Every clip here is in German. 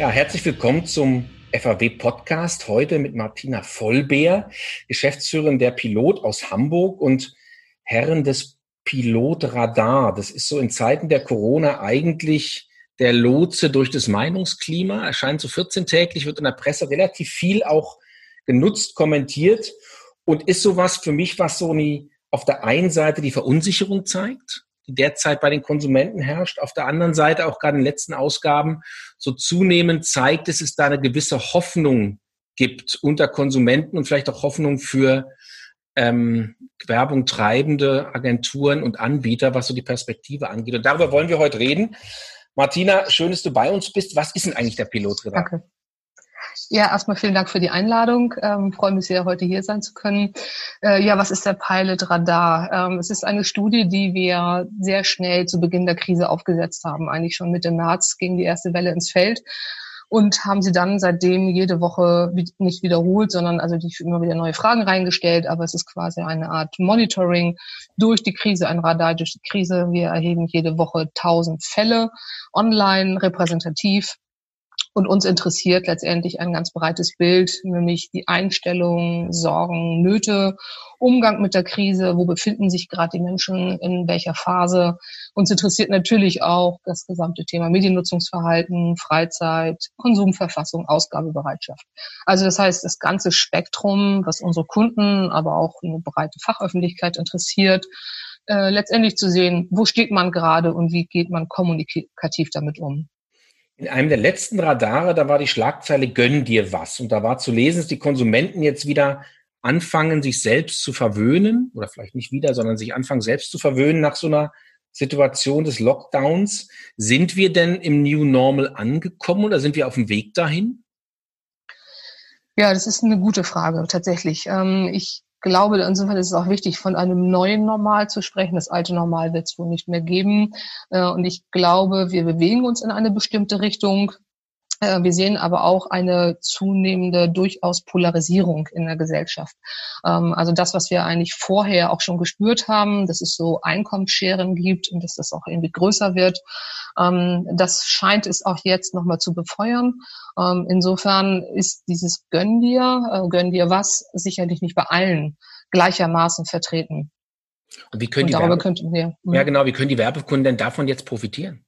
Ja, herzlich willkommen zum FAW Podcast. Heute mit Martina Vollbeer, Geschäftsführerin der Pilot aus Hamburg und Herren des Pilotradar. Das ist so in Zeiten der Corona eigentlich der Lotse durch das Meinungsklima. Erscheint so 14 täglich, wird in der Presse relativ viel auch genutzt, kommentiert und ist sowas für mich, was so nie auf der einen Seite die Verunsicherung zeigt die derzeit bei den Konsumenten herrscht. Auf der anderen Seite auch gerade in den letzten Ausgaben so zunehmend zeigt, dass es da eine gewisse Hoffnung gibt unter Konsumenten und vielleicht auch Hoffnung für ähm, Werbung treibende Agenturen und Anbieter, was so die Perspektive angeht. Und darüber wollen wir heute reden. Martina, schön, dass du bei uns bist. Was ist denn eigentlich der Pilotredakteur? Ja, erstmal vielen Dank für die Einladung. Ähm, freue mich sehr, heute hier sein zu können. Äh, ja, was ist der Pilot Radar? Ähm, es ist eine Studie, die wir sehr schnell zu Beginn der Krise aufgesetzt haben. Eigentlich schon Mitte März ging die erste Welle ins Feld und haben sie dann seitdem jede Woche nicht wiederholt, sondern also die immer wieder neue Fragen reingestellt. Aber es ist quasi eine Art Monitoring durch die Krise, ein Radar durch die Krise. Wir erheben jede Woche tausend Fälle online repräsentativ und uns interessiert letztendlich ein ganz breites Bild, nämlich die Einstellung, Sorgen, Nöte, Umgang mit der Krise, wo befinden sich gerade die Menschen, in welcher Phase. Uns interessiert natürlich auch das gesamte Thema Mediennutzungsverhalten, Freizeit, Konsumverfassung, Ausgabebereitschaft. Also das heißt, das ganze Spektrum, was unsere Kunden, aber auch eine breite Fachöffentlichkeit interessiert, äh, letztendlich zu sehen, wo steht man gerade und wie geht man kommunikativ damit um. In einem der letzten Radare, da war die Schlagzeile Gönn dir was. Und da war zu lesen, dass die Konsumenten jetzt wieder anfangen, sich selbst zu verwöhnen, oder vielleicht nicht wieder, sondern sich anfangen, selbst zu verwöhnen nach so einer Situation des Lockdowns. Sind wir denn im New Normal angekommen oder sind wir auf dem Weg dahin? Ja, das ist eine gute Frage, tatsächlich. Ähm, ich glaube, insofern ist es auch wichtig, von einem neuen Normal zu sprechen. Das alte Normal wird es wohl nicht mehr geben. Äh, und ich glaube, wir bewegen uns in eine bestimmte Richtung. Äh, wir sehen aber auch eine zunehmende durchaus Polarisierung in der Gesellschaft. Ähm, also das, was wir eigentlich vorher auch schon gespürt haben, dass es so Einkommensscheren gibt und dass das auch irgendwie größer wird, ähm, das scheint es auch jetzt nochmal zu befeuern. Ähm, insofern ist dieses Gönn dir, äh, gönn dir was, sicherlich nicht bei allen gleichermaßen vertreten. Und wie können und die Werbe könnten wir, ja genau, wie können die Werbekunden denn davon jetzt profitieren?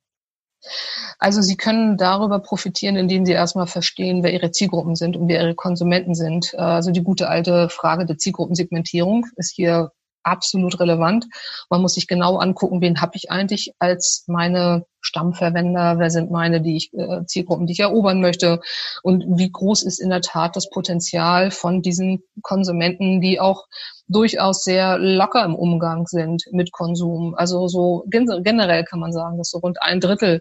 Also sie können darüber profitieren, indem sie erstmal verstehen, wer ihre Zielgruppen sind und wer ihre Konsumenten sind. Also die gute alte Frage der Zielgruppensegmentierung ist hier absolut relevant. Man muss sich genau angucken, wen habe ich eigentlich als meine Stammverwender, wer sind meine die ich, äh, Zielgruppen, die ich erobern möchte und wie groß ist in der Tat das Potenzial von diesen Konsumenten, die auch durchaus sehr locker im Umgang sind mit Konsum. Also so generell kann man sagen, dass so rund ein Drittel äh,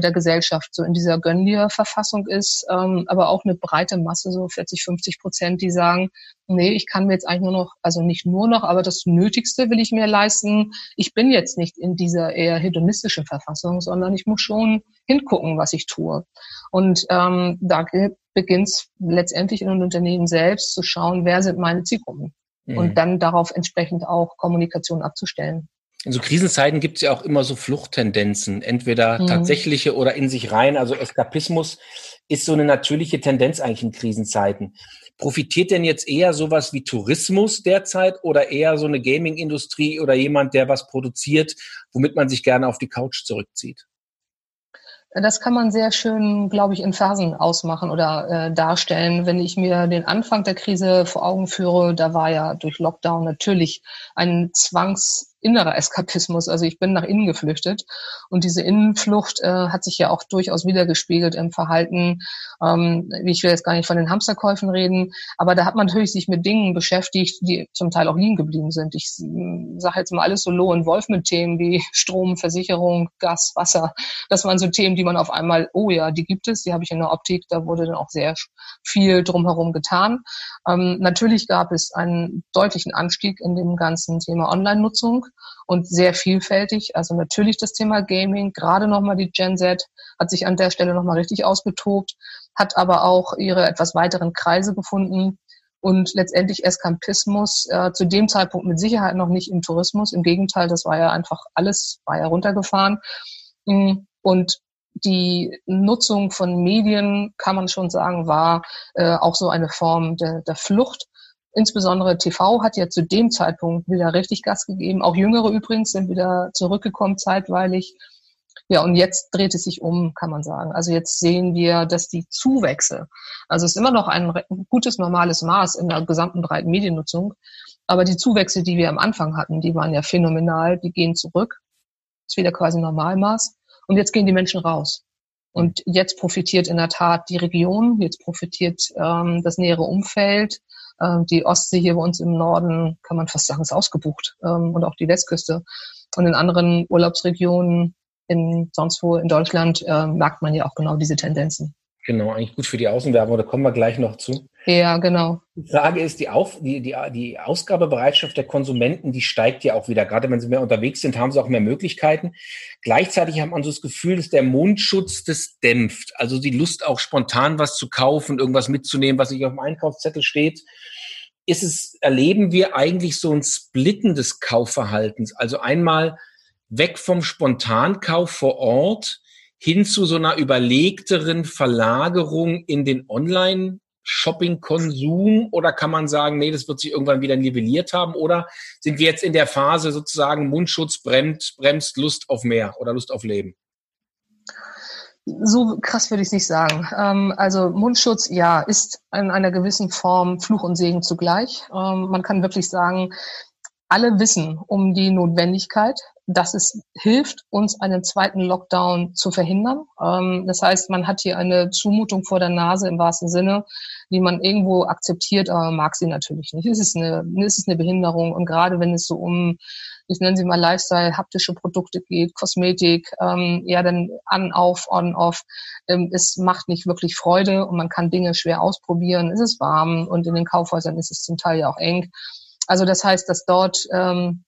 der Gesellschaft so in dieser Gönn dir Verfassung ist, ähm, aber auch eine breite Masse, so 40, 50 Prozent, die sagen, nee, ich kann mir jetzt eigentlich nur noch, also nicht nur noch, aber das Nötigste will ich mir leisten. Ich bin jetzt nicht in dieser eher hedonistischen Verfassung, sondern ich muss schon hingucken, was ich tue. Und ähm, da beginnt es letztendlich in den Unternehmen selbst zu schauen, wer sind meine Zielgruppen mhm. und dann darauf entsprechend auch Kommunikation abzustellen in so Krisenzeiten gibt es ja auch immer so Fluchttendenzen, entweder mhm. tatsächliche oder in sich rein. Also Eskapismus ist so eine natürliche Tendenz eigentlich in Krisenzeiten. Profitiert denn jetzt eher sowas wie Tourismus derzeit oder eher so eine Gaming-Industrie oder jemand, der was produziert, womit man sich gerne auf die Couch zurückzieht? Das kann man sehr schön, glaube ich, in Phasen ausmachen oder äh, darstellen. Wenn ich mir den Anfang der Krise vor Augen führe, da war ja durch Lockdown natürlich ein Zwangs innerer Eskapismus. Also ich bin nach innen geflüchtet und diese Innenflucht äh, hat sich ja auch durchaus wiedergespiegelt im Verhalten. Ähm, ich will jetzt gar nicht von den Hamsterkäufen reden, aber da hat man natürlich sich mit Dingen beschäftigt, die zum Teil auch liegen geblieben sind. Ich äh, sage jetzt mal alles so Wolf mit Themen wie Strom, Versicherung, Gas, Wasser. Das waren so Themen, die man auf einmal, oh ja, die gibt es, die habe ich in der Optik, da wurde dann auch sehr viel drumherum getan. Ähm, natürlich gab es einen deutlichen Anstieg in dem ganzen Thema Online-Nutzung und sehr vielfältig. Also natürlich das Thema Gaming, gerade nochmal die Gen Z hat sich an der Stelle nochmal richtig ausgetobt, hat aber auch ihre etwas weiteren Kreise gefunden und letztendlich Eskapismus äh, zu dem Zeitpunkt mit Sicherheit noch nicht im Tourismus. Im Gegenteil, das war ja einfach alles, war ja runtergefahren. Mm, und die Nutzung von Medien, kann man schon sagen, war äh, auch so eine Form der, der Flucht. Insbesondere TV hat ja zu dem Zeitpunkt wieder richtig Gas gegeben. Auch Jüngere übrigens sind wieder zurückgekommen zeitweilig. Ja, und jetzt dreht es sich um, kann man sagen. Also jetzt sehen wir, dass die Zuwächse, also es ist immer noch ein gutes, normales Maß in der gesamten breiten Mediennutzung, aber die Zuwächse, die wir am Anfang hatten, die waren ja phänomenal, die gehen zurück. Ist wieder quasi Normalmaß. Und jetzt gehen die Menschen raus. Und jetzt profitiert in der Tat die Region, jetzt profitiert ähm, das nähere Umfeld. Ähm, die Ostsee hier bei uns im Norden, kann man fast sagen, ist ausgebucht. Ähm, und auch die Westküste. Und in anderen Urlaubsregionen in sonst wo in Deutschland äh, merkt man ja auch genau diese Tendenzen. Genau, eigentlich gut für die Außenwerbung, da kommen wir gleich noch zu. Ja, genau. Die Frage ist, die, Auf, die, die, die Ausgabebereitschaft der Konsumenten, die steigt ja auch wieder. Gerade wenn sie mehr unterwegs sind, haben sie auch mehr Möglichkeiten. Gleichzeitig hat man so das Gefühl, dass der Mundschutz das dämpft. Also die Lust auch spontan was zu kaufen, irgendwas mitzunehmen, was nicht auf dem Einkaufszettel steht. Ist es, erleben wir eigentlich so ein Splitten des Kaufverhaltens? Also einmal weg vom Spontankauf vor Ort hin zu so einer überlegteren Verlagerung in den Online Shopping-Konsum oder kann man sagen, nee, das wird sich irgendwann wieder nivelliert haben oder sind wir jetzt in der Phase sozusagen Mundschutz bremst, bremst Lust auf mehr oder Lust auf Leben? So krass würde ich es nicht sagen. Ähm, also Mundschutz, ja, ist in einer gewissen Form Fluch und Segen zugleich. Ähm, man kann wirklich sagen, alle wissen um die Notwendigkeit dass es hilft, uns einen zweiten Lockdown zu verhindern. Ähm, das heißt, man hat hier eine Zumutung vor der Nase im wahrsten Sinne, die man irgendwo akzeptiert, aber mag sie natürlich nicht. Es ist eine, es ist eine Behinderung und gerade wenn es so um ich nenne sie mal Lifestyle, haptische Produkte geht, Kosmetik, ähm, ja dann an, auf, on, off. Ähm, es macht nicht wirklich Freude und man kann Dinge schwer ausprobieren. Es ist warm und in den Kaufhäusern ist es zum Teil ja auch eng. Also das heißt, dass dort ähm,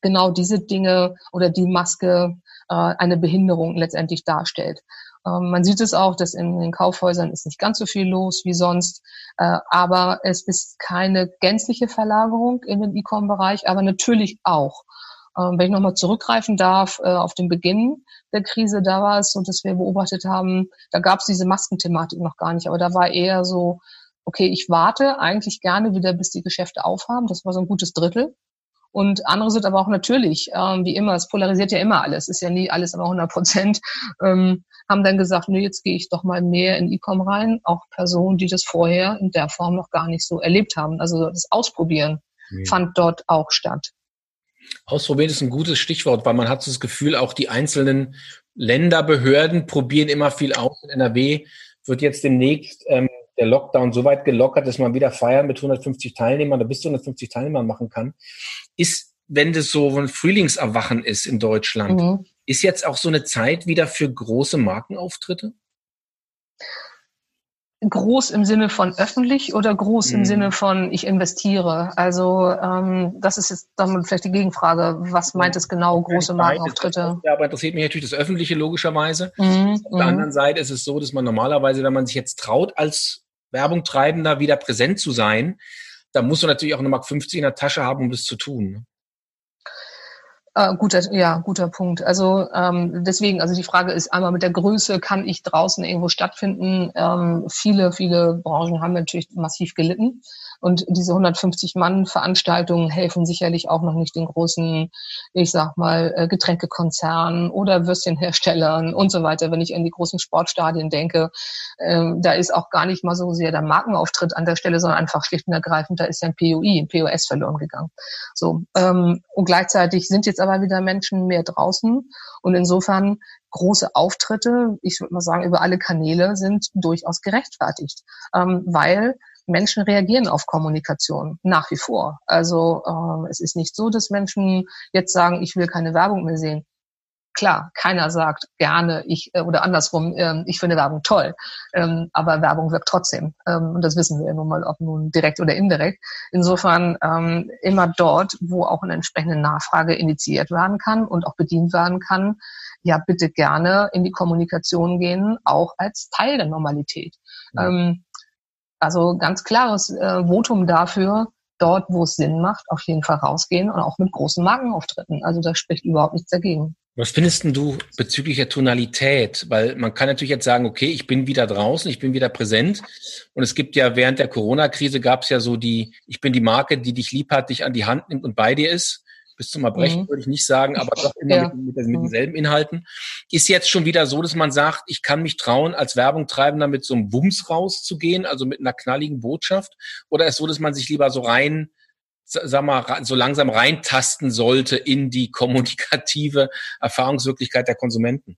genau diese Dinge oder die Maske äh, eine Behinderung letztendlich darstellt. Ähm, man sieht es auch, dass in den Kaufhäusern ist nicht ganz so viel los wie sonst, äh, aber es ist keine gänzliche Verlagerung in den E-Com-Bereich, aber natürlich auch. Ähm, wenn ich nochmal zurückgreifen darf äh, auf den Beginn der Krise, da war es so, dass wir beobachtet haben, da gab es diese Maskenthematik noch gar nicht, aber da war eher so, okay, ich warte eigentlich gerne wieder, bis die Geschäfte aufhaben. Das war so ein gutes Drittel. Und andere sind aber auch natürlich, ähm, wie immer, es polarisiert ja immer alles, ist ja nie alles immer 100 Prozent, ähm, haben dann gesagt, nee, jetzt gehe ich doch mal mehr in E-Com rein. Auch Personen, die das vorher in der Form noch gar nicht so erlebt haben. Also das Ausprobieren ja. fand dort auch statt. Ausprobieren ist ein gutes Stichwort, weil man hat so das Gefühl, auch die einzelnen Länderbehörden probieren immer viel aus. In NRW wird jetzt demnächst ähm, der Lockdown so weit gelockert, dass man wieder feiern mit 150 Teilnehmern oder bis zu 150 Teilnehmern machen kann, ist, wenn das so ein Frühlingserwachen ist in Deutschland, mhm. ist jetzt auch so eine Zeit wieder für große Markenauftritte? groß im Sinne von öffentlich oder groß im mhm. Sinne von ich investiere? Also ähm, das ist jetzt dann vielleicht die Gegenfrage. Was meint es genau, große Markenauftritte? Ja, aber interessiert mich natürlich das Öffentliche logischerweise. Mhm. Auf der mhm. anderen Seite ist es so, dass man normalerweise, wenn man sich jetzt traut, als Werbung treibender wieder präsent zu sein, da musst du natürlich auch eine Mark 50 in der Tasche haben, um das zu tun. Ne? Äh, guter, ja, guter Punkt. Also ähm, deswegen, also die Frage ist einmal mit der Größe, kann ich draußen irgendwo stattfinden? Ähm, viele, viele Branchen haben natürlich massiv gelitten. Und diese 150 Mann Veranstaltungen helfen sicherlich auch noch nicht den großen, ich sag mal, äh, Getränkekonzernen oder Würstchenherstellern und so weiter. Wenn ich an die großen Sportstadien denke, ähm, da ist auch gar nicht mal so sehr der Markenauftritt an der Stelle, sondern einfach schlicht und ergreifend, da ist ja ein POI, ein POS verloren gegangen. So. Ähm, und gleichzeitig sind jetzt aber wieder Menschen mehr draußen und insofern große Auftritte, ich würde mal sagen, über alle Kanäle sind durchaus gerechtfertigt, ähm, weil Menschen reagieren auf Kommunikation nach wie vor. Also äh, es ist nicht so, dass Menschen jetzt sagen, ich will keine Werbung mehr sehen. Klar, keiner sagt gerne, ich äh, oder andersrum, äh, ich finde Werbung toll, ähm, aber Werbung wirkt trotzdem. Ähm, und das wissen wir ja nun mal, ob nun direkt oder indirekt. Insofern ähm, immer dort, wo auch eine entsprechende Nachfrage initiiert werden kann und auch bedient werden kann, ja bitte gerne in die Kommunikation gehen, auch als Teil der Normalität. Ja. Ähm, also ganz klares äh, Votum dafür, dort, wo es Sinn macht, auf jeden Fall rausgehen und auch mit großen Markenauftritten. Also da spricht überhaupt nichts dagegen. Was findest du bezüglich der Tonalität? Weil man kann natürlich jetzt sagen, okay, ich bin wieder draußen, ich bin wieder präsent. Und es gibt ja während der Corona-Krise gab es ja so die, ich bin die Marke, die dich lieb hat, dich an die Hand nimmt und bei dir ist. Bis zum Erbrechen mhm. würde ich nicht sagen, aber doch immer ja. mit, mit, mit, mhm. denselben Inhalten. Ist jetzt schon wieder so, dass man sagt, ich kann mich trauen, als Werbung treibender mit so einem Wumms rauszugehen, also mit einer knalligen Botschaft? Oder ist es so, dass man sich lieber so rein sag mal, so langsam reintasten sollte in die kommunikative Erfahrungswirklichkeit der Konsumenten?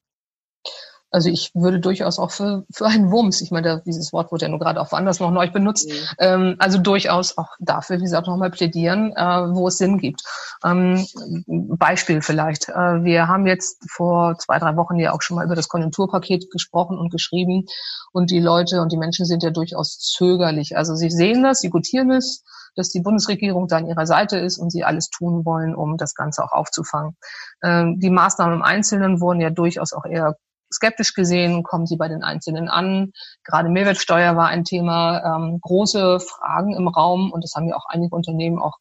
Also ich würde durchaus auch für, für einen Wumms, ich meine, dieses Wort wurde ja nur gerade auch woanders noch neu benutzt, mhm. ähm, also durchaus auch dafür, wie gesagt, nochmal plädieren, äh, wo es Sinn gibt. Ähm, Beispiel vielleicht. Äh, wir haben jetzt vor zwei, drei Wochen ja auch schon mal über das Konjunkturpaket gesprochen und geschrieben und die Leute und die Menschen sind ja durchaus zögerlich. Also sie sehen das, sie gutieren es, dass die Bundesregierung da an ihrer Seite ist und sie alles tun wollen, um das Ganze auch aufzufangen. Ähm, die Maßnahmen im Einzelnen wurden ja durchaus auch eher skeptisch gesehen, kommen sie bei den Einzelnen an. Gerade Mehrwertsteuer war ein Thema, ähm, große Fragen im Raum und das haben ja auch einige Unternehmen auch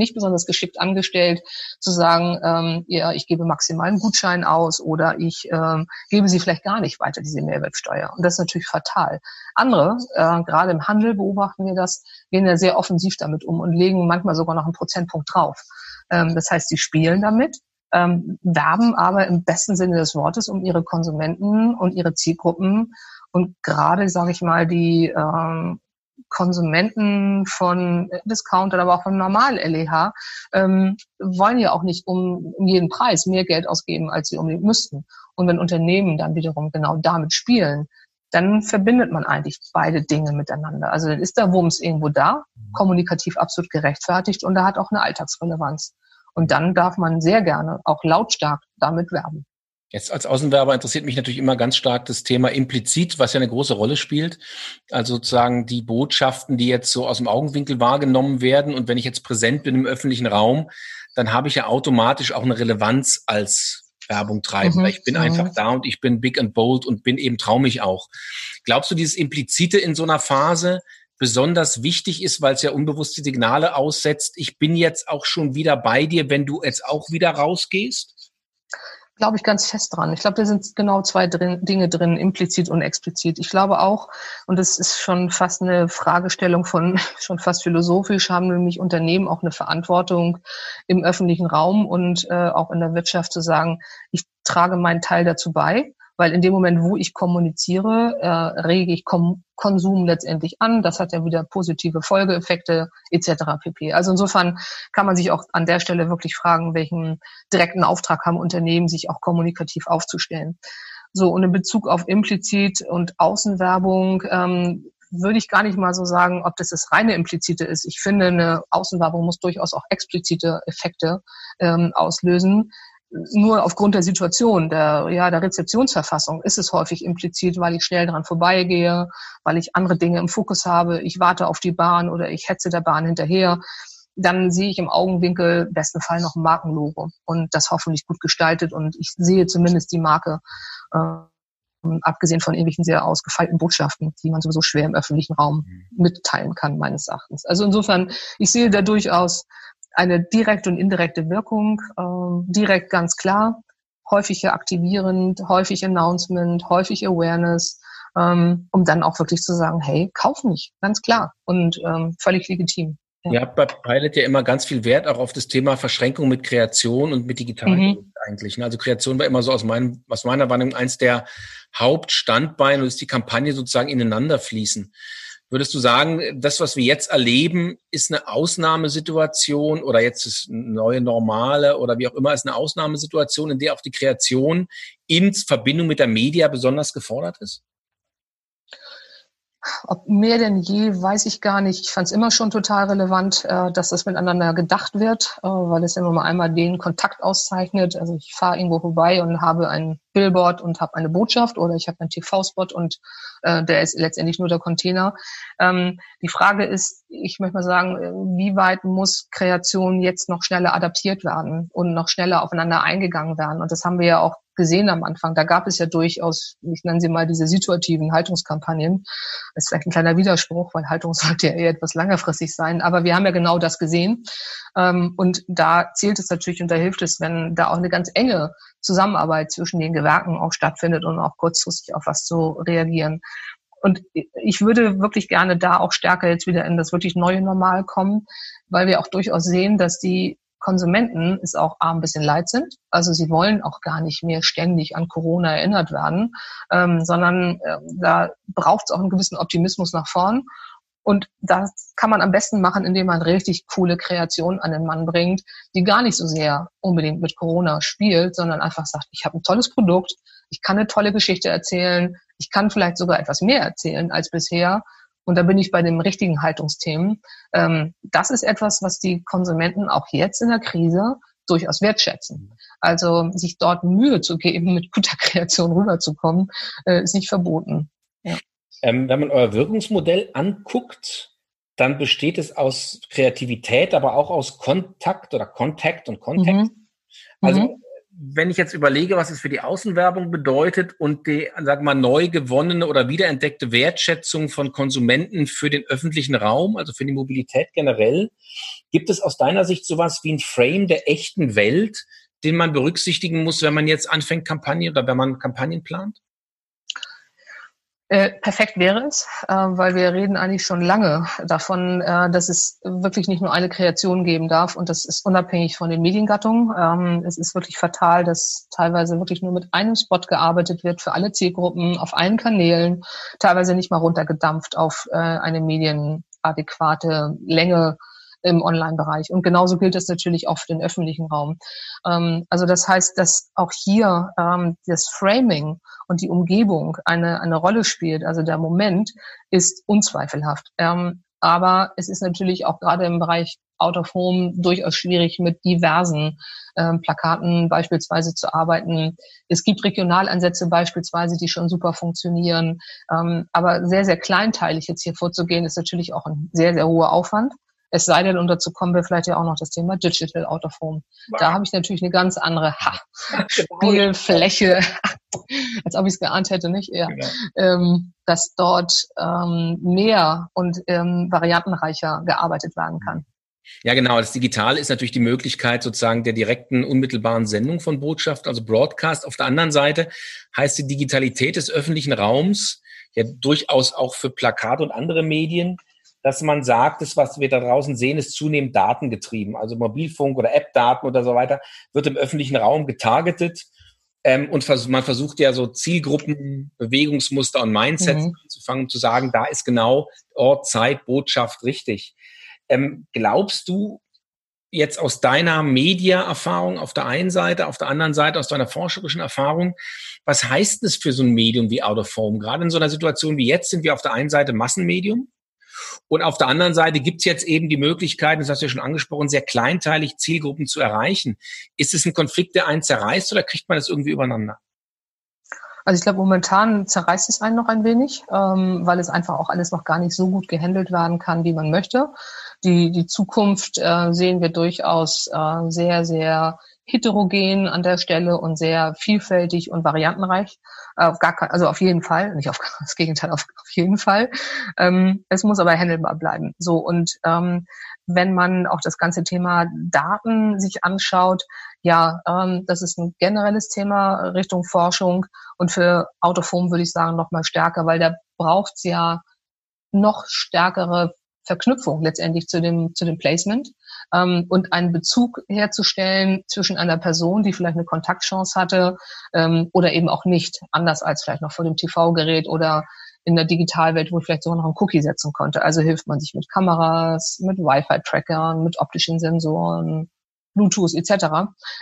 nicht besonders geschickt angestellt, zu sagen, ähm, ja, ich gebe maximal einen Gutschein aus oder ich ähm, gebe sie vielleicht gar nicht weiter, diese Mehrwertsteuer. Und das ist natürlich fatal. Andere, äh, gerade im Handel beobachten wir das, gehen ja sehr offensiv damit um und legen manchmal sogar noch einen Prozentpunkt drauf. Ähm, das heißt, sie spielen damit, ähm, werben aber im besten Sinne des Wortes um ihre Konsumenten und ihre Zielgruppen und gerade, sage ich mal, die ähm, Konsumenten von Discountern, aber auch von normal LEH, ähm, wollen ja auch nicht um, um jeden Preis mehr Geld ausgeben, als sie unbedingt müssten. Und wenn Unternehmen dann wiederum genau damit spielen, dann verbindet man eigentlich beide Dinge miteinander. Also dann ist der Wumms irgendwo da, kommunikativ absolut gerechtfertigt und er hat auch eine Alltagsrelevanz. Und dann darf man sehr gerne auch lautstark damit werben. Jetzt als Außenwerber interessiert mich natürlich immer ganz stark das Thema implizit, was ja eine große Rolle spielt. Also sozusagen die Botschaften, die jetzt so aus dem Augenwinkel wahrgenommen werden. Und wenn ich jetzt präsent bin im öffentlichen Raum, dann habe ich ja automatisch auch eine Relevanz als Werbung treiben. Mhm. Ich bin mhm. einfach da und ich bin big and bold und bin eben traumig auch. Glaubst du, dieses Implizite in so einer Phase besonders wichtig ist, weil es ja unbewusste Signale aussetzt, ich bin jetzt auch schon wieder bei dir, wenn du jetzt auch wieder rausgehst? glaube ich ganz fest dran. Ich glaube, da sind genau zwei drin, Dinge drin, implizit und explizit. Ich glaube auch, und das ist schon fast eine Fragestellung von, schon fast philosophisch, haben nämlich Unternehmen auch eine Verantwortung im öffentlichen Raum und äh, auch in der Wirtschaft zu sagen, ich trage meinen Teil dazu bei weil in dem Moment, wo ich kommuniziere, äh, rege ich Kom Konsum letztendlich an. Das hat ja wieder positive Folgeeffekte etc. pp. Also insofern kann man sich auch an der Stelle wirklich fragen, welchen direkten Auftrag haben Unternehmen, sich auch kommunikativ aufzustellen. So, und in Bezug auf implizit und Außenwerbung ähm, würde ich gar nicht mal so sagen, ob das das reine implizite ist. Ich finde, eine Außenwerbung muss durchaus auch explizite Effekte ähm, auslösen nur aufgrund der Situation, der, ja, der Rezeptionsverfassung ist es häufig implizit, weil ich schnell dran vorbeigehe, weil ich andere Dinge im Fokus habe, ich warte auf die Bahn oder ich hetze der Bahn hinterher. Dann sehe ich im Augenwinkel besten Fall noch ein Markenlogo und das hoffentlich gut gestaltet und ich sehe zumindest die Marke, äh, abgesehen von irgendwelchen sehr ausgefeilten Botschaften, die man sowieso schwer im öffentlichen Raum mhm. mitteilen kann, meines Erachtens. Also insofern, ich sehe da durchaus eine direkte und indirekte Wirkung, äh, direkt ganz klar, häufig aktivierend, häufig Announcement, häufig Awareness, ähm, um dann auch wirklich zu sagen, hey, kauf mich, ganz klar und ähm, völlig legitim. Ja. Ihr habt bei Pilot ja immer ganz viel Wert auch auf das Thema Verschränkung mit Kreation und mit digitalen mhm. eigentlich. Ne? Also Kreation war immer so aus, meinem, aus meiner Wahrnehmung eins der Hauptstandbeine, dass die Kampagne sozusagen ineinander fließen. Würdest du sagen, das, was wir jetzt erleben, ist eine Ausnahmesituation oder jetzt ist eine neue Normale oder wie auch immer, ist eine Ausnahmesituation, in der auch die Kreation in Verbindung mit der Media besonders gefordert ist? Ob mehr denn je, weiß ich gar nicht. Ich fand es immer schon total relevant, äh, dass das miteinander gedacht wird, äh, weil es immer mal einmal den Kontakt auszeichnet. Also ich fahre irgendwo vorbei und habe ein Billboard und habe eine Botschaft oder ich habe einen TV-Spot und äh, der ist letztendlich nur der Container. Ähm, die Frage ist, ich möchte mal sagen, wie weit muss Kreation jetzt noch schneller adaptiert werden und noch schneller aufeinander eingegangen werden? Und das haben wir ja auch gesehen am Anfang. Da gab es ja durchaus, ich nenne sie mal diese situativen Haltungskampagnen. Das ist vielleicht ein kleiner Widerspruch, weil Haltung sollte ja eher etwas längerfristig sein. Aber wir haben ja genau das gesehen. Ähm, und da zählt es natürlich und da hilft es, wenn da auch eine ganz enge Zusammenarbeit zwischen den Gewerken auch stattfindet und auch kurzfristig auf was zu reagieren. Und ich würde wirklich gerne da auch stärker jetzt wieder in das wirklich neue Normal kommen, weil wir auch durchaus sehen, dass die Konsumenten es auch ein bisschen leid sind. Also sie wollen auch gar nicht mehr ständig an Corona erinnert werden, ähm, sondern äh, da braucht es auch einen gewissen Optimismus nach vorn. Und das kann man am besten machen, indem man richtig coole Kreationen an den Mann bringt, die gar nicht so sehr unbedingt mit Corona spielt, sondern einfach sagt, ich habe ein tolles Produkt, ich kann eine tolle Geschichte erzählen, ich kann vielleicht sogar etwas mehr erzählen als bisher. Und da bin ich bei den richtigen Haltungsthemen. Ähm, das ist etwas, was die Konsumenten auch jetzt in der Krise durchaus wertschätzen. Also sich dort Mühe zu geben, mit guter Kreation rüberzukommen, äh, ist nicht verboten. Ja. Ähm, wenn man euer Wirkungsmodell anguckt, dann besteht es aus Kreativität, aber auch aus Kontakt oder Kontakt und Kontext. Mhm. Also mhm wenn ich jetzt überlege, was es für die Außenwerbung bedeutet und die, wir mal, neu gewonnene oder wiederentdeckte Wertschätzung von Konsumenten für den öffentlichen Raum, also für die Mobilität generell, gibt es aus deiner Sicht sowas wie ein Frame der echten Welt, den man berücksichtigen muss, wenn man jetzt anfängt, Kampagnen oder wenn man Kampagnen plant? Äh, perfekt wäre es, äh, weil wir reden eigentlich schon lange davon, äh, dass es wirklich nicht nur eine Kreation geben darf und das ist unabhängig von den Mediengattungen. Ähm, es ist wirklich fatal, dass teilweise wirklich nur mit einem Spot gearbeitet wird für alle Zielgruppen auf allen Kanälen, teilweise nicht mal runtergedampft auf äh, eine medienadäquate Länge im Online-Bereich. Und genauso gilt es natürlich auch für den öffentlichen Raum. Ähm, also das heißt, dass auch hier ähm, das Framing und die Umgebung eine, eine Rolle spielt. Also der Moment ist unzweifelhaft. Ähm, aber es ist natürlich auch gerade im Bereich Out of Home durchaus schwierig, mit diversen ähm, Plakaten beispielsweise zu arbeiten. Es gibt Regionalansätze beispielsweise, die schon super funktionieren. Ähm, aber sehr, sehr kleinteilig jetzt hier vorzugehen, ist natürlich auch ein sehr, sehr hoher Aufwand. Es sei denn, und dazu kommen wir vielleicht ja auch noch das Thema Digital Out of Home. Wow. Da habe ich natürlich eine ganz andere ha, genau. Spielfläche, als ob ich es geahnt hätte, nicht? Ja. Genau. Ähm, dass dort ähm, mehr und ähm, variantenreicher gearbeitet werden kann. Ja, genau. Das Digitale ist natürlich die Möglichkeit sozusagen der direkten, unmittelbaren Sendung von Botschaft, also Broadcast. Auf der anderen Seite heißt die Digitalität des öffentlichen Raums ja durchaus auch für Plakat und andere Medien dass man sagt, das, was wir da draußen sehen, ist zunehmend datengetrieben. Also Mobilfunk oder App-Daten oder so weiter wird im öffentlichen Raum getargetet. Ähm, und vers man versucht ja so Zielgruppen, Bewegungsmuster und Mindsets mhm. anzufangen, zu sagen, da ist genau Ort, Zeit, Botschaft richtig. Ähm, glaubst du jetzt aus deiner Media-Erfahrung auf der einen Seite, auf der anderen Seite aus deiner forscherischen Erfahrung, was heißt es für so ein Medium wie Out of Home? Gerade in so einer Situation wie jetzt sind wir auf der einen Seite Massenmedium und auf der anderen Seite gibt es jetzt eben die Möglichkeit, das hast du ja schon angesprochen, sehr kleinteilig Zielgruppen zu erreichen. Ist es ein Konflikt, der einen zerreißt oder kriegt man das irgendwie übereinander? Also ich glaube, momentan zerreißt es einen noch ein wenig, ähm, weil es einfach auch alles noch gar nicht so gut gehandelt werden kann, wie man möchte. Die, die Zukunft äh, sehen wir durchaus äh, sehr, sehr heterogen an der Stelle und sehr vielfältig und variantenreich. Auf gar kein, also auf jeden Fall, nicht auf das Gegenteil, auf, auf jeden Fall. Ähm, es muss aber handelbar bleiben. So und ähm, wenn man auch das ganze Thema Daten sich anschaut, ja, ähm, das ist ein generelles Thema Richtung Forschung und für Autoform würde ich sagen noch mal stärker, weil da braucht es ja noch stärkere Verknüpfung letztendlich zu dem, zu dem Placement ähm, und einen Bezug herzustellen zwischen einer Person, die vielleicht eine Kontaktchance hatte ähm, oder eben auch nicht, anders als vielleicht noch vor dem TV-Gerät oder in der Digitalwelt, wo ich vielleicht sogar noch einen Cookie setzen konnte. Also hilft man sich mit Kameras, mit Wi-Fi-Trackern, mit optischen Sensoren, Bluetooth etc.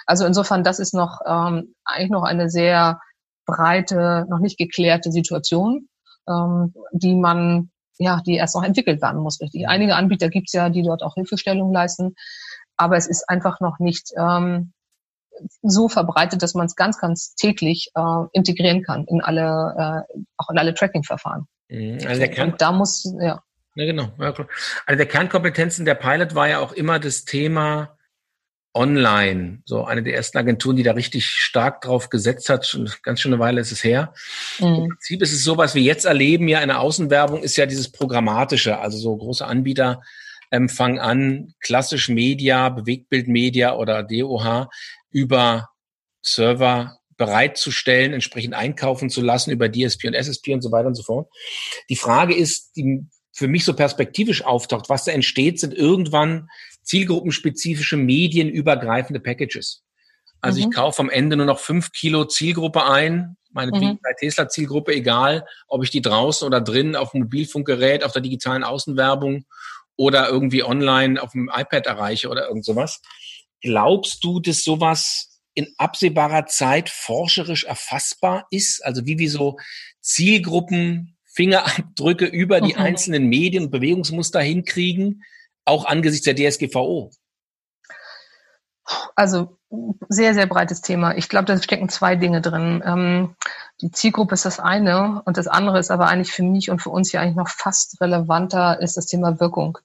Also insofern, das ist noch ähm, eigentlich noch eine sehr breite, noch nicht geklärte Situation, ähm, die man ja, die erst noch entwickelt werden muss, richtig. Mhm. Einige Anbieter gibt es ja, die dort auch Hilfestellung leisten, aber es ist einfach noch nicht ähm, so verbreitet, dass man es ganz, ganz täglich äh, integrieren kann in alle, äh, auch in alle Tracking-Verfahren. Mhm. Also der Kern Und da muss, ja. Ja, genau. Ja, also der Kernkompetenzen der Pilot war ja auch immer das Thema online, so eine der ersten Agenturen, die da richtig stark drauf gesetzt hat, schon ganz schön eine Weile ist es her. Mhm. Im Prinzip ist es so, was wir jetzt erleben, ja, in der Außenwerbung ist ja dieses Programmatische, also so große Anbieter ähm, fangen an, klassisch Media, Bewegtbildmedia oder DOH über Server bereitzustellen, entsprechend einkaufen zu lassen über DSP und SSP und so weiter und so fort. Die Frage ist, die für mich so perspektivisch auftaucht, was da entsteht, sind irgendwann zielgruppenspezifische medienübergreifende Packages. Also mhm. ich kaufe am Ende nur noch fünf Kilo Zielgruppe ein, meine mhm. Tesla Zielgruppe, egal ob ich die draußen oder drin auf dem Mobilfunkgerät, auf der digitalen Außenwerbung oder irgendwie online auf dem iPad erreiche oder irgend sowas. Glaubst du, dass sowas in absehbarer Zeit forscherisch erfassbar ist? Also wie wir so Zielgruppen, Fingerabdrücke über die mhm. einzelnen Medien und Bewegungsmuster hinkriegen? Auch angesichts der DSGVO? Also sehr, sehr breites Thema. Ich glaube, da stecken zwei Dinge drin. Ähm, die Zielgruppe ist das eine und das andere ist aber eigentlich für mich und für uns ja eigentlich noch fast relevanter, ist das Thema Wirkung.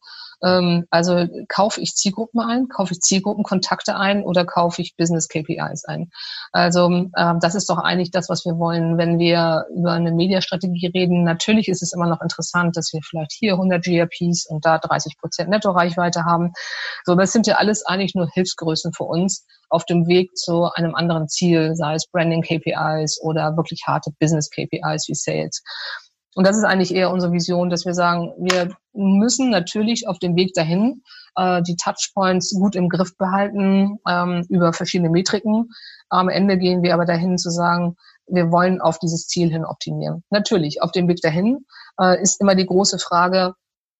Ähm, also kaufe ich Zielgruppen ein, kaufe ich Zielgruppenkontakte ein oder kaufe ich Business KPIs ein? Also ähm, das ist doch eigentlich das, was wir wollen, wenn wir über eine Mediastrategie reden. Natürlich ist es immer noch interessant, dass wir vielleicht hier 100 GRPs und da 30 Prozent Netto-Reichweite haben. So, es sind ja alles eigentlich nur Hilfsgrößen für uns auf dem Weg zu einem anderen Ziel, sei es Branding KPIs oder wirklich harte Business KPIs wie Sales. Und das ist eigentlich eher unsere Vision, dass wir sagen, wir müssen natürlich auf dem Weg dahin äh, die Touchpoints gut im Griff behalten ähm, über verschiedene Metriken. Am Ende gehen wir aber dahin zu sagen, wir wollen auf dieses Ziel hin optimieren. Natürlich, auf dem Weg dahin äh, ist immer die große Frage,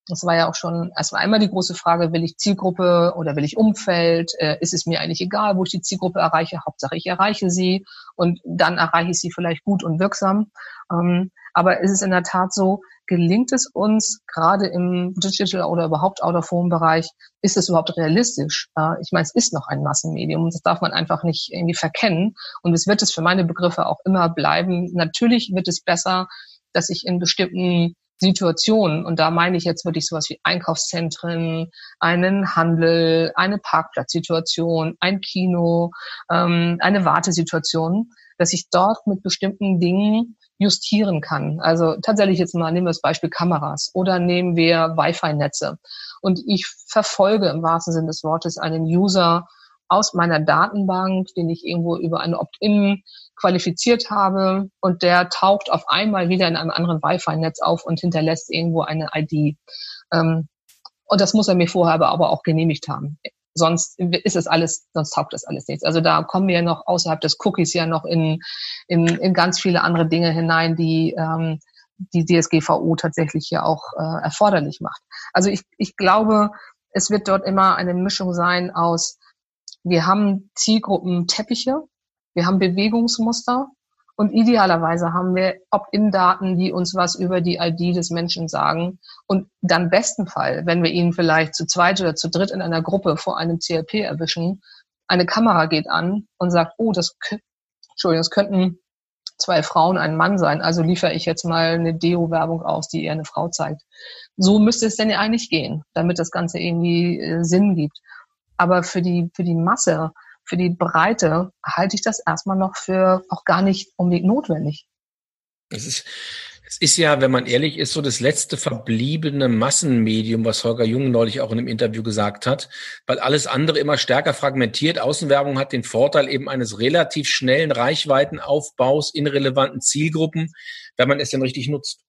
das war ja auch schon, es war einmal die große Frage, will ich Zielgruppe oder will ich Umfeld? Äh, ist es mir eigentlich egal, wo ich die Zielgruppe erreiche? Hauptsache, ich erreiche sie und dann erreiche ich sie vielleicht gut und wirksam. Ähm, aber es ist in der Tat so, gelingt es uns gerade im Digital oder überhaupt Out-of-Home-Bereich, ist es überhaupt realistisch? Ich meine, es ist noch ein Massenmedium das darf man einfach nicht irgendwie verkennen. Und es wird es für meine Begriffe auch immer bleiben. Natürlich wird es besser, dass ich in bestimmten Situationen, und da meine ich jetzt wirklich sowas wie Einkaufszentren, einen Handel, eine Parkplatzsituation, ein Kino, ähm, eine Wartesituation, dass ich dort mit bestimmten Dingen justieren kann. Also tatsächlich jetzt mal nehmen wir das Beispiel Kameras oder nehmen wir Wi-Fi-Netze. Und ich verfolge im wahrsten Sinne des Wortes einen User aus meiner Datenbank, den ich irgendwo über eine Opt-in qualifiziert habe und der taucht auf einmal wieder in einem anderen Wi-Fi-Netz auf und hinterlässt irgendwo eine ID. Ähm, und das muss er mir vorher aber auch genehmigt haben sonst ist es alles, sonst taugt das alles nichts. Also da kommen wir noch außerhalb des Cookies ja noch in, in, in ganz viele andere Dinge hinein, die ähm, die DSGVO tatsächlich ja auch äh, erforderlich macht. Also ich, ich glaube, es wird dort immer eine Mischung sein aus, wir haben Zielgruppen Teppiche, wir haben Bewegungsmuster und idealerweise haben wir Opt-in-Daten, die uns was über die ID des Menschen sagen. Und dann besten Fall, wenn wir ihn vielleicht zu zweit oder zu dritt in einer Gruppe vor einem CLP erwischen, eine Kamera geht an und sagt, oh, das, Entschuldigung, das könnten zwei Frauen, ein Mann sein. Also liefere ich jetzt mal eine Deo-Werbung aus, die eher eine Frau zeigt. So müsste es denn ja eigentlich gehen, damit das Ganze irgendwie äh, Sinn gibt. Aber für die, für die Masse für die Breite halte ich das erstmal noch für auch gar nicht unbedingt notwendig. Es ist, es ist ja, wenn man ehrlich ist, so das letzte verbliebene Massenmedium, was Holger Jung neulich auch in einem Interview gesagt hat, weil alles andere immer stärker fragmentiert. Außenwerbung hat den Vorteil eben eines relativ schnellen Reichweitenaufbaus in relevanten Zielgruppen, wenn man es denn richtig nutzt.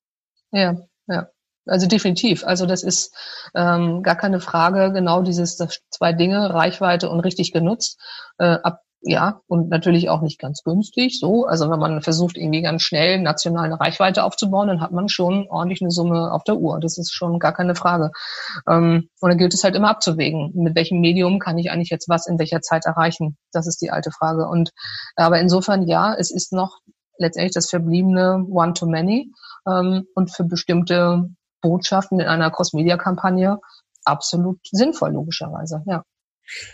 Ja, ja. Also definitiv. Also das ist ähm, gar keine Frage. Genau dieses das zwei Dinge, Reichweite und richtig genutzt. Äh, ab, ja, und natürlich auch nicht ganz günstig. So, also wenn man versucht, irgendwie ganz schnell national eine Reichweite aufzubauen, dann hat man schon ordentlich eine Summe auf der Uhr. Das ist schon gar keine Frage. Ähm, und dann gilt es halt immer abzuwägen, mit welchem Medium kann ich eigentlich jetzt was in welcher Zeit erreichen. Das ist die alte Frage. Und aber insofern ja, es ist noch letztendlich das verbliebene One-to-Many ähm, und für bestimmte Botschaften in einer Cross-Media-Kampagne absolut sinnvoll, logischerweise, ja.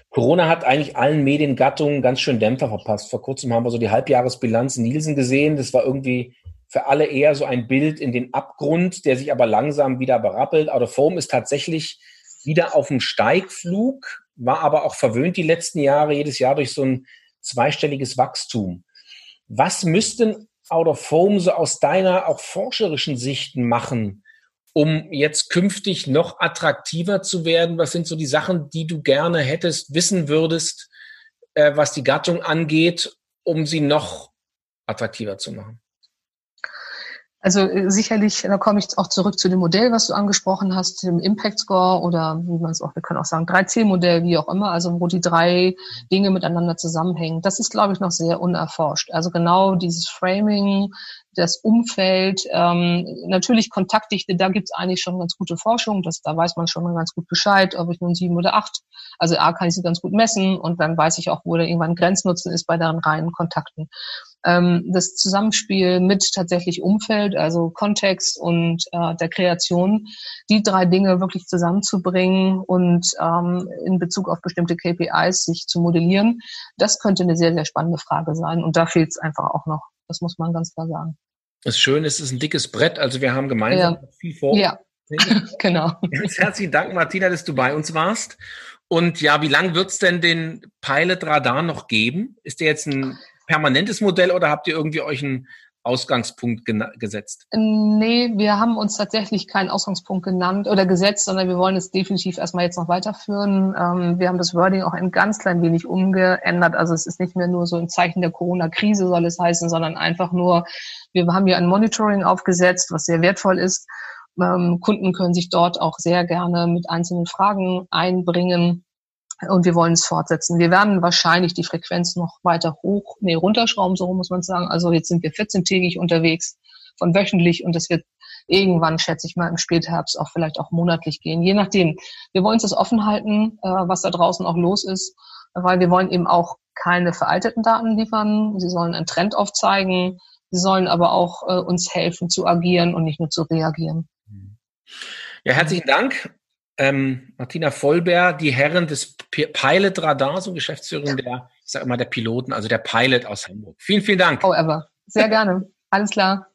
Corona hat eigentlich allen Mediengattungen ganz schön Dämpfer verpasst. Vor kurzem haben wir so die Halbjahresbilanz Nielsen gesehen. Das war irgendwie für alle eher so ein Bild in den Abgrund, der sich aber langsam wieder berappelt. Out of Home ist tatsächlich wieder auf dem Steigflug. war aber auch verwöhnt die letzten Jahre, jedes Jahr durch so ein zweistelliges Wachstum. Was müssten Out of Home so aus deiner auch forscherischen Sichten machen, um jetzt künftig noch attraktiver zu werden? Was sind so die Sachen, die du gerne hättest, wissen würdest, äh, was die Gattung angeht, um sie noch attraktiver zu machen? Also äh, sicherlich, da komme ich auch zurück zu dem Modell, was du angesprochen hast, dem Impact Score oder wie man es auch, wir können auch sagen 3C-Modell, wie auch immer, also wo die drei Dinge miteinander zusammenhängen. Das ist, glaube ich, noch sehr unerforscht. Also genau dieses Framing, das Umfeld, ähm, natürlich Kontaktdichte, da gibt es eigentlich schon ganz gute Forschung, das, da weiß man schon mal ganz gut Bescheid, ob ich nun sieben oder acht, also A kann ich sie ganz gut messen und dann weiß ich auch, wo da irgendwann Grenznutzen ist bei deren reinen Kontakten. Ähm, das Zusammenspiel mit tatsächlich Umfeld, also Kontext und äh, der Kreation, die drei Dinge wirklich zusammenzubringen und ähm, in Bezug auf bestimmte KPIs sich zu modellieren, das könnte eine sehr, sehr spannende Frage sein und da fehlt es einfach auch noch. Das muss man ganz klar sagen. Das Schöne ist, es ist ein dickes Brett, also wir haben gemeinsam ja. viel vor. Ja, genau. Ganz herzlichen Dank, Martina, dass du bei uns warst. Und ja, wie lange wird es denn den Pilot Radar noch geben? Ist der jetzt ein permanentes Modell oder habt ihr irgendwie euch einen Ausgangspunkt gesetzt? Nee, wir haben uns tatsächlich keinen Ausgangspunkt genannt oder gesetzt, sondern wir wollen es definitiv erstmal jetzt noch weiterführen. Ähm, wir haben das Wording auch ein ganz klein wenig umgeändert. Also es ist nicht mehr nur so im Zeichen der Corona-Krise soll es heißen, sondern einfach nur, wir haben hier ein Monitoring aufgesetzt, was sehr wertvoll ist. Ähm, Kunden können sich dort auch sehr gerne mit einzelnen Fragen einbringen und wir wollen es fortsetzen. Wir werden wahrscheinlich die Frequenz noch weiter hoch, nee, runterschrauben, so muss man sagen. Also jetzt sind wir 14-tägig unterwegs von wöchentlich und das wird irgendwann, schätze ich mal, im Spätherbst auch vielleicht auch monatlich gehen. Je nachdem. Wir wollen es das offen halten, äh, was da draußen auch los ist, weil wir wollen eben auch keine veralteten Daten liefern. Sie sollen einen Trend aufzeigen. Sie sollen aber auch äh, uns helfen zu agieren und nicht nur zu reagieren. Ja, herzlichen Dank ähm, Martina Vollbär, die Herren des Pilot Radar, so Geschäftsführerin der, ich sage immer der Piloten, also der Pilot aus Hamburg. Vielen, vielen Dank. Oh, ever. Sehr gerne. Alles klar.